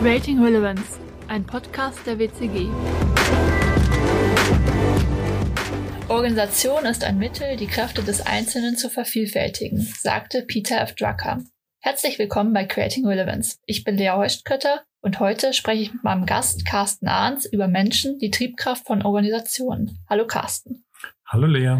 Creating Relevance, ein Podcast der WCG. Organisation ist ein Mittel, die Kräfte des Einzelnen zu vervielfältigen, sagte Peter F. Drucker. Herzlich willkommen bei Creating Relevance. Ich bin Lea Heustkötter und heute spreche ich mit meinem Gast Carsten Ahns über Menschen, die Triebkraft von Organisationen. Hallo Carsten. Hallo Lea.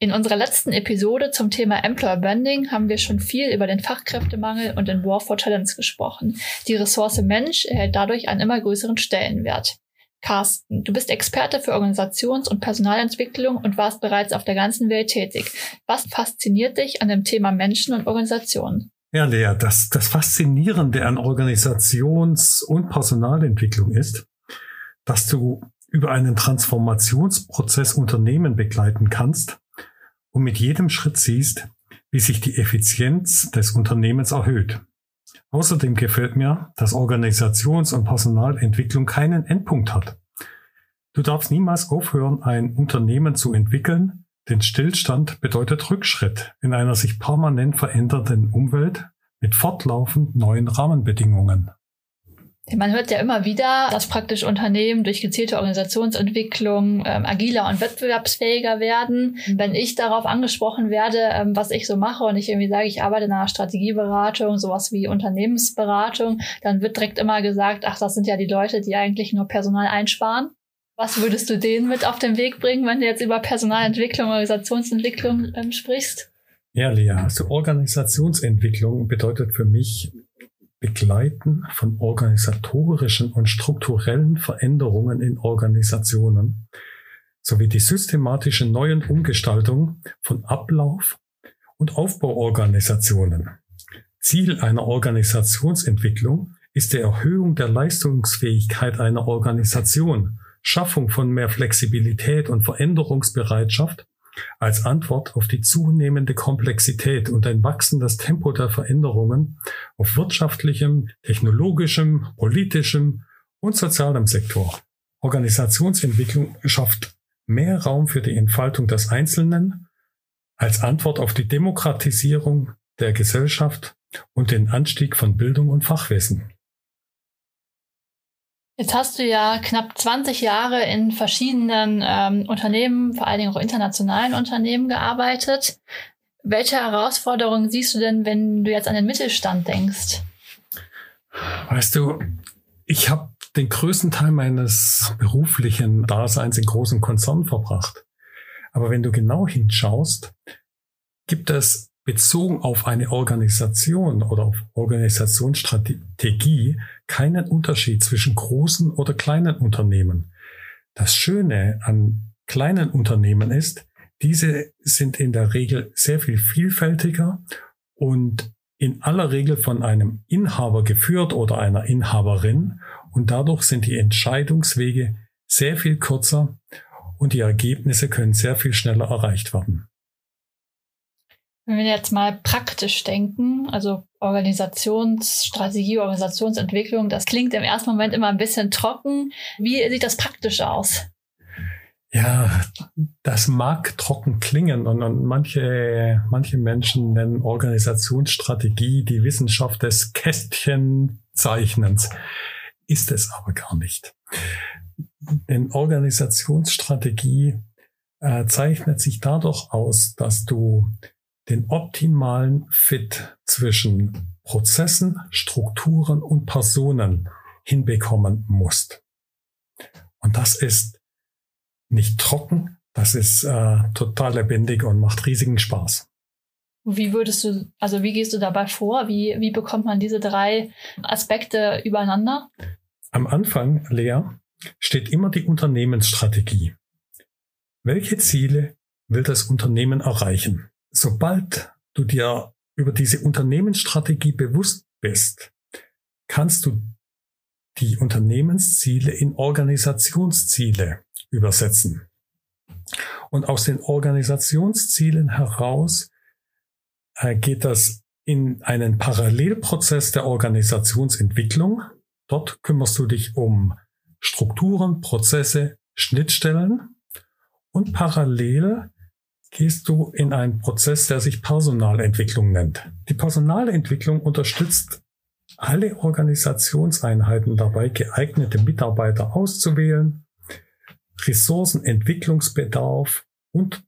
In unserer letzten Episode zum Thema Employer Branding haben wir schon viel über den Fachkräftemangel und den War for Talents gesprochen. Die Ressource Mensch erhält dadurch einen immer größeren Stellenwert. Carsten, du bist Experte für Organisations- und Personalentwicklung und warst bereits auf der ganzen Welt tätig. Was fasziniert dich an dem Thema Menschen und Organisationen? Ja, Lea, das, das Faszinierende an Organisations- und Personalentwicklung ist, dass du über einen Transformationsprozess Unternehmen begleiten kannst, und mit jedem Schritt siehst, wie sich die Effizienz des Unternehmens erhöht. Außerdem gefällt mir, dass Organisations- und Personalentwicklung keinen Endpunkt hat. Du darfst niemals aufhören, ein Unternehmen zu entwickeln, denn Stillstand bedeutet Rückschritt in einer sich permanent verändernden Umwelt mit fortlaufend neuen Rahmenbedingungen. Man hört ja immer wieder, dass praktisch Unternehmen durch gezielte Organisationsentwicklung ähm, agiler und wettbewerbsfähiger werden. Wenn ich darauf angesprochen werde, ähm, was ich so mache und ich irgendwie sage, ich arbeite in einer Strategieberatung, sowas wie Unternehmensberatung, dann wird direkt immer gesagt, ach, das sind ja die Leute, die eigentlich nur Personal einsparen. Was würdest du denen mit auf den Weg bringen, wenn du jetzt über Personalentwicklung, Organisationsentwicklung ähm, sprichst? Ja, Lea, also Organisationsentwicklung bedeutet für mich Begleiten von organisatorischen und strukturellen Veränderungen in Organisationen sowie die systematische neuen Umgestaltung von Ablauf und Aufbauorganisationen. Ziel einer Organisationsentwicklung ist die Erhöhung der Leistungsfähigkeit einer Organisation, Schaffung von mehr Flexibilität und Veränderungsbereitschaft als Antwort auf die zunehmende Komplexität und ein wachsendes Tempo der Veränderungen auf wirtschaftlichem, technologischem, politischem und sozialem Sektor. Organisationsentwicklung schafft mehr Raum für die Entfaltung des Einzelnen als Antwort auf die Demokratisierung der Gesellschaft und den Anstieg von Bildung und Fachwissen. Jetzt hast du ja knapp 20 Jahre in verschiedenen ähm, Unternehmen, vor allen Dingen auch internationalen Unternehmen gearbeitet. Welche Herausforderungen siehst du denn, wenn du jetzt an den Mittelstand denkst? Weißt du, ich habe den größten Teil meines beruflichen Daseins in großen Konzernen verbracht. Aber wenn du genau hinschaust, gibt es bezogen auf eine Organisation oder auf Organisationsstrategie keinen Unterschied zwischen großen oder kleinen Unternehmen. Das Schöne an kleinen Unternehmen ist, diese sind in der Regel sehr viel vielfältiger und in aller Regel von einem Inhaber geführt oder einer Inhaberin und dadurch sind die Entscheidungswege sehr viel kürzer und die Ergebnisse können sehr viel schneller erreicht werden. Wenn wir jetzt mal praktisch denken, also Organisationsstrategie, Organisationsentwicklung, das klingt im ersten Moment immer ein bisschen trocken. Wie sieht das praktisch aus? Ja, das mag trocken klingen und, und manche, manche Menschen nennen Organisationsstrategie die Wissenschaft des Kästchenzeichnens. Ist es aber gar nicht. Denn Organisationsstrategie äh, zeichnet sich dadurch aus, dass du den optimalen Fit zwischen Prozessen, Strukturen und Personen hinbekommen musst. Und das ist nicht trocken, das ist äh, total lebendig und macht riesigen Spaß. Wie würdest du, also wie gehst du dabei vor? Wie, wie bekommt man diese drei Aspekte übereinander? Am Anfang, Lea, steht immer die Unternehmensstrategie. Welche Ziele will das Unternehmen erreichen? Sobald du dir über diese Unternehmensstrategie bewusst bist, kannst du die Unternehmensziele in Organisationsziele übersetzen. Und aus den Organisationszielen heraus äh, geht das in einen Parallelprozess der Organisationsentwicklung. Dort kümmerst du dich um Strukturen, Prozesse, Schnittstellen und parallel gehst du in einen Prozess, der sich Personalentwicklung nennt. Die Personalentwicklung unterstützt alle Organisationseinheiten dabei, geeignete Mitarbeiter auszuwählen, Ressourcenentwicklungsbedarf und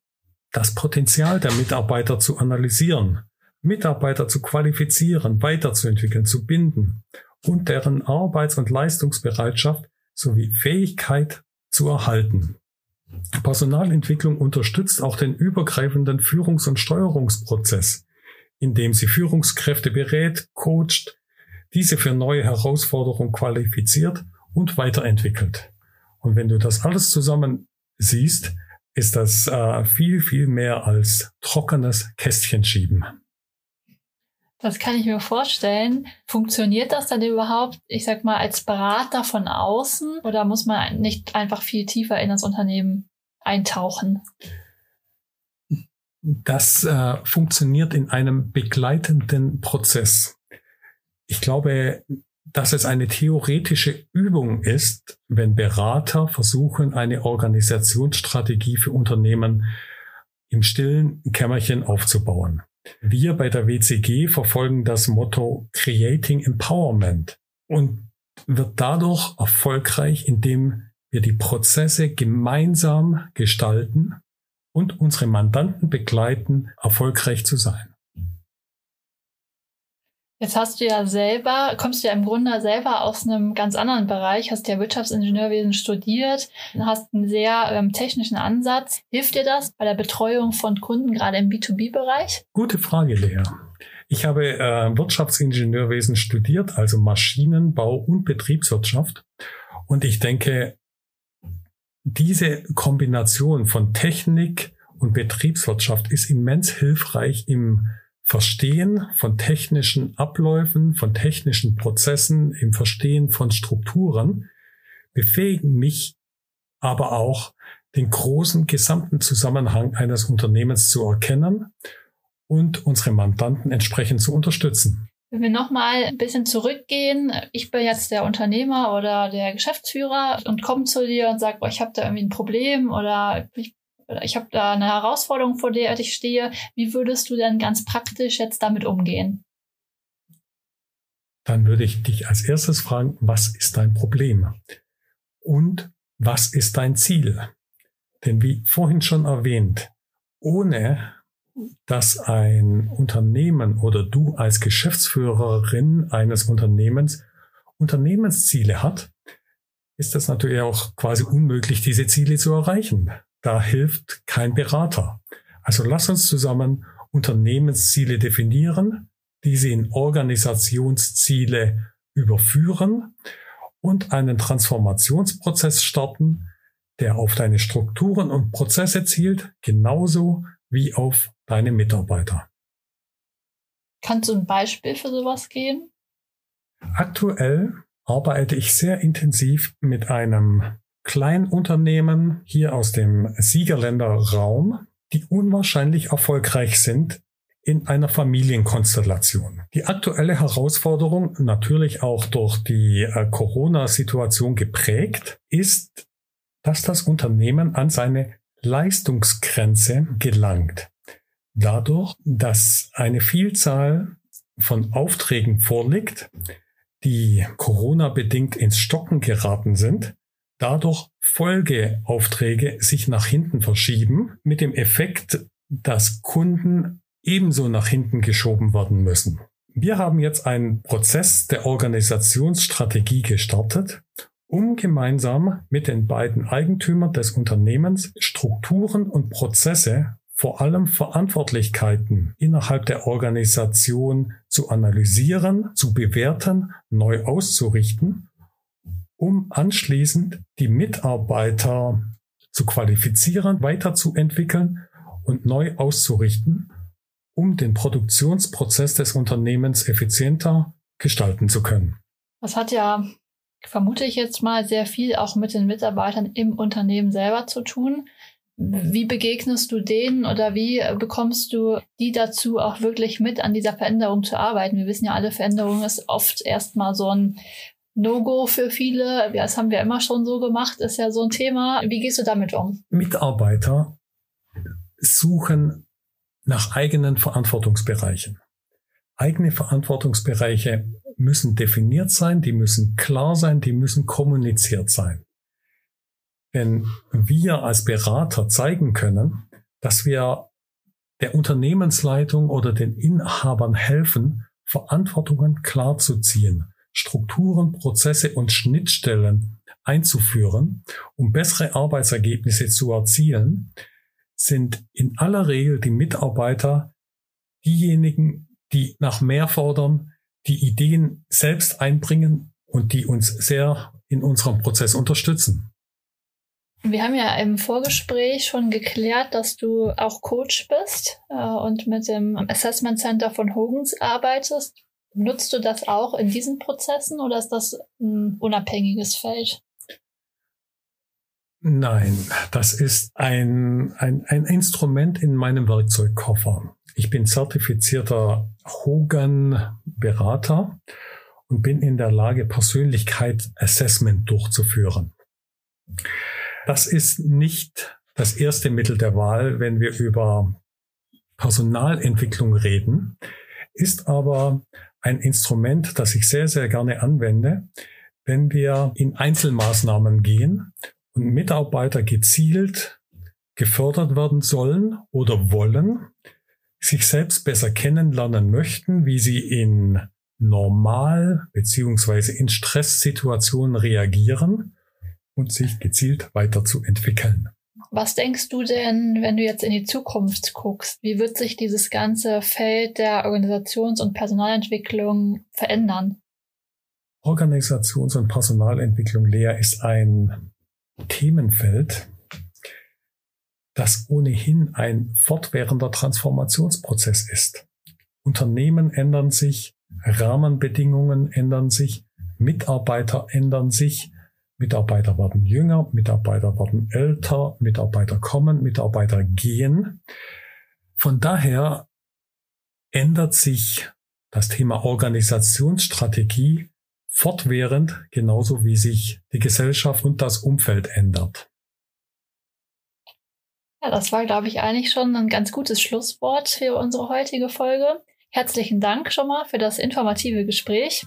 das Potenzial der Mitarbeiter zu analysieren, Mitarbeiter zu qualifizieren, weiterzuentwickeln, zu binden und deren Arbeits- und Leistungsbereitschaft sowie Fähigkeit zu erhalten. Personalentwicklung unterstützt auch den übergreifenden Führungs- und Steuerungsprozess, indem sie Führungskräfte berät, coacht, diese für neue Herausforderungen qualifiziert und weiterentwickelt. Und wenn du das alles zusammen siehst, ist das äh, viel, viel mehr als trockenes Kästchen schieben. Das kann ich mir vorstellen. Funktioniert das dann überhaupt, ich sag mal, als Berater von außen oder muss man nicht einfach viel tiefer in das Unternehmen eintauchen? Das äh, funktioniert in einem begleitenden Prozess. Ich glaube, dass es eine theoretische Übung ist, wenn Berater versuchen, eine Organisationsstrategie für Unternehmen im stillen Kämmerchen aufzubauen. Wir bei der WCG verfolgen das Motto Creating Empowerment und wird dadurch erfolgreich, indem wir die Prozesse gemeinsam gestalten und unsere Mandanten begleiten, erfolgreich zu sein. Jetzt hast du ja selber, kommst du ja im Grunde selber aus einem ganz anderen Bereich, hast ja Wirtschaftsingenieurwesen studiert, hast einen sehr ähm, technischen Ansatz. Hilft dir das bei der Betreuung von Kunden, gerade im B2B-Bereich? Gute Frage, Lea. Ich habe äh, Wirtschaftsingenieurwesen studiert, also Maschinenbau und Betriebswirtschaft. Und ich denke, diese Kombination von Technik und Betriebswirtschaft ist immens hilfreich im Verstehen von technischen Abläufen, von technischen Prozessen, im Verstehen von Strukturen, befähigen mich aber auch, den großen gesamten Zusammenhang eines Unternehmens zu erkennen und unsere Mandanten entsprechend zu unterstützen. Wenn wir nochmal ein bisschen zurückgehen, ich bin jetzt der Unternehmer oder der Geschäftsführer und komme zu dir und sage, ich habe da irgendwie ein Problem oder ich ich habe da eine Herausforderung, vor der ich stehe. Wie würdest du denn ganz praktisch jetzt damit umgehen? Dann würde ich dich als erstes fragen, was ist dein Problem? Und was ist dein Ziel? Denn wie vorhin schon erwähnt, ohne dass ein Unternehmen oder du als Geschäftsführerin eines Unternehmens Unternehmensziele hat, ist das natürlich auch quasi unmöglich, diese Ziele zu erreichen. Da hilft kein Berater. Also lass uns zusammen Unternehmensziele definieren, diese in Organisationsziele überführen und einen Transformationsprozess starten, der auf deine Strukturen und Prozesse zielt, genauso wie auf deine Mitarbeiter. Kannst du ein Beispiel für sowas geben? Aktuell arbeite ich sehr intensiv mit einem Kleinunternehmen hier aus dem Siegerländer Raum, die unwahrscheinlich erfolgreich sind in einer Familienkonstellation. Die aktuelle Herausforderung, natürlich auch durch die äh, Corona-Situation geprägt, ist, dass das Unternehmen an seine Leistungsgrenze gelangt. Dadurch, dass eine Vielzahl von Aufträgen vorliegt, die Corona-bedingt ins Stocken geraten sind dadurch Folgeaufträge sich nach hinten verschieben, mit dem Effekt, dass Kunden ebenso nach hinten geschoben werden müssen. Wir haben jetzt einen Prozess der Organisationsstrategie gestartet, um gemeinsam mit den beiden Eigentümern des Unternehmens Strukturen und Prozesse, vor allem Verantwortlichkeiten innerhalb der Organisation zu analysieren, zu bewerten, neu auszurichten um anschließend die Mitarbeiter zu qualifizieren, weiterzuentwickeln und neu auszurichten, um den Produktionsprozess des Unternehmens effizienter gestalten zu können. Das hat ja, vermute ich jetzt mal, sehr viel auch mit den Mitarbeitern im Unternehmen selber zu tun. Wie begegnest du denen oder wie bekommst du die dazu, auch wirklich mit an dieser Veränderung zu arbeiten? Wir wissen ja, alle Veränderung ist oft erstmal so ein No-Go für viele. Das haben wir immer schon so gemacht, ist ja so ein Thema. Wie gehst du damit um? Mitarbeiter suchen nach eigenen Verantwortungsbereichen. Eigene Verantwortungsbereiche müssen definiert sein, die müssen klar sein, die müssen kommuniziert sein. Wenn wir als Berater zeigen können, dass wir der Unternehmensleitung oder den Inhabern helfen, Verantwortungen klar zu ziehen, Strukturen, Prozesse und Schnittstellen einzuführen, um bessere Arbeitsergebnisse zu erzielen, sind in aller Regel die Mitarbeiter diejenigen, die nach mehr fordern, die Ideen selbst einbringen und die uns sehr in unserem Prozess unterstützen. Wir haben ja im Vorgespräch schon geklärt, dass du auch Coach bist äh, und mit dem Assessment Center von Hogans arbeitest. Nutzt du das auch in diesen Prozessen oder ist das ein unabhängiges Feld? Nein, das ist ein, ein, ein Instrument in meinem Werkzeugkoffer. Ich bin zertifizierter Hogan-Berater und bin in der Lage, Persönlichkeit-Assessment durchzuführen. Das ist nicht das erste Mittel der Wahl, wenn wir über Personalentwicklung reden, ist aber ein Instrument, das ich sehr, sehr gerne anwende, wenn wir in Einzelmaßnahmen gehen und Mitarbeiter gezielt gefördert werden sollen oder wollen, sich selbst besser kennenlernen möchten, wie sie in normal beziehungsweise in Stresssituationen reagieren und sich gezielt weiterzuentwickeln. Was denkst du denn, wenn du jetzt in die Zukunft guckst? Wie wird sich dieses ganze Feld der Organisations- und Personalentwicklung verändern? Organisations- und Personalentwicklung, Lea, ist ein Themenfeld, das ohnehin ein fortwährender Transformationsprozess ist. Unternehmen ändern sich, Rahmenbedingungen ändern sich, Mitarbeiter ändern sich, Mitarbeiter werden jünger, Mitarbeiter werden älter, Mitarbeiter kommen, Mitarbeiter gehen. Von daher ändert sich das Thema Organisationsstrategie fortwährend, genauso wie sich die Gesellschaft und das Umfeld ändert. Ja, das war, glaube ich, eigentlich schon ein ganz gutes Schlusswort für unsere heutige Folge. Herzlichen Dank schon mal für das informative Gespräch.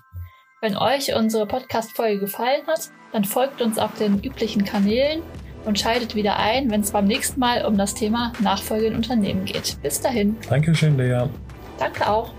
Wenn euch unsere Podcast-Folge gefallen hat, dann folgt uns auf den üblichen Kanälen und schaltet wieder ein, wenn es beim nächsten Mal um das Thema Nachfolge in Unternehmen geht. Bis dahin. Dankeschön, Lea. Danke auch.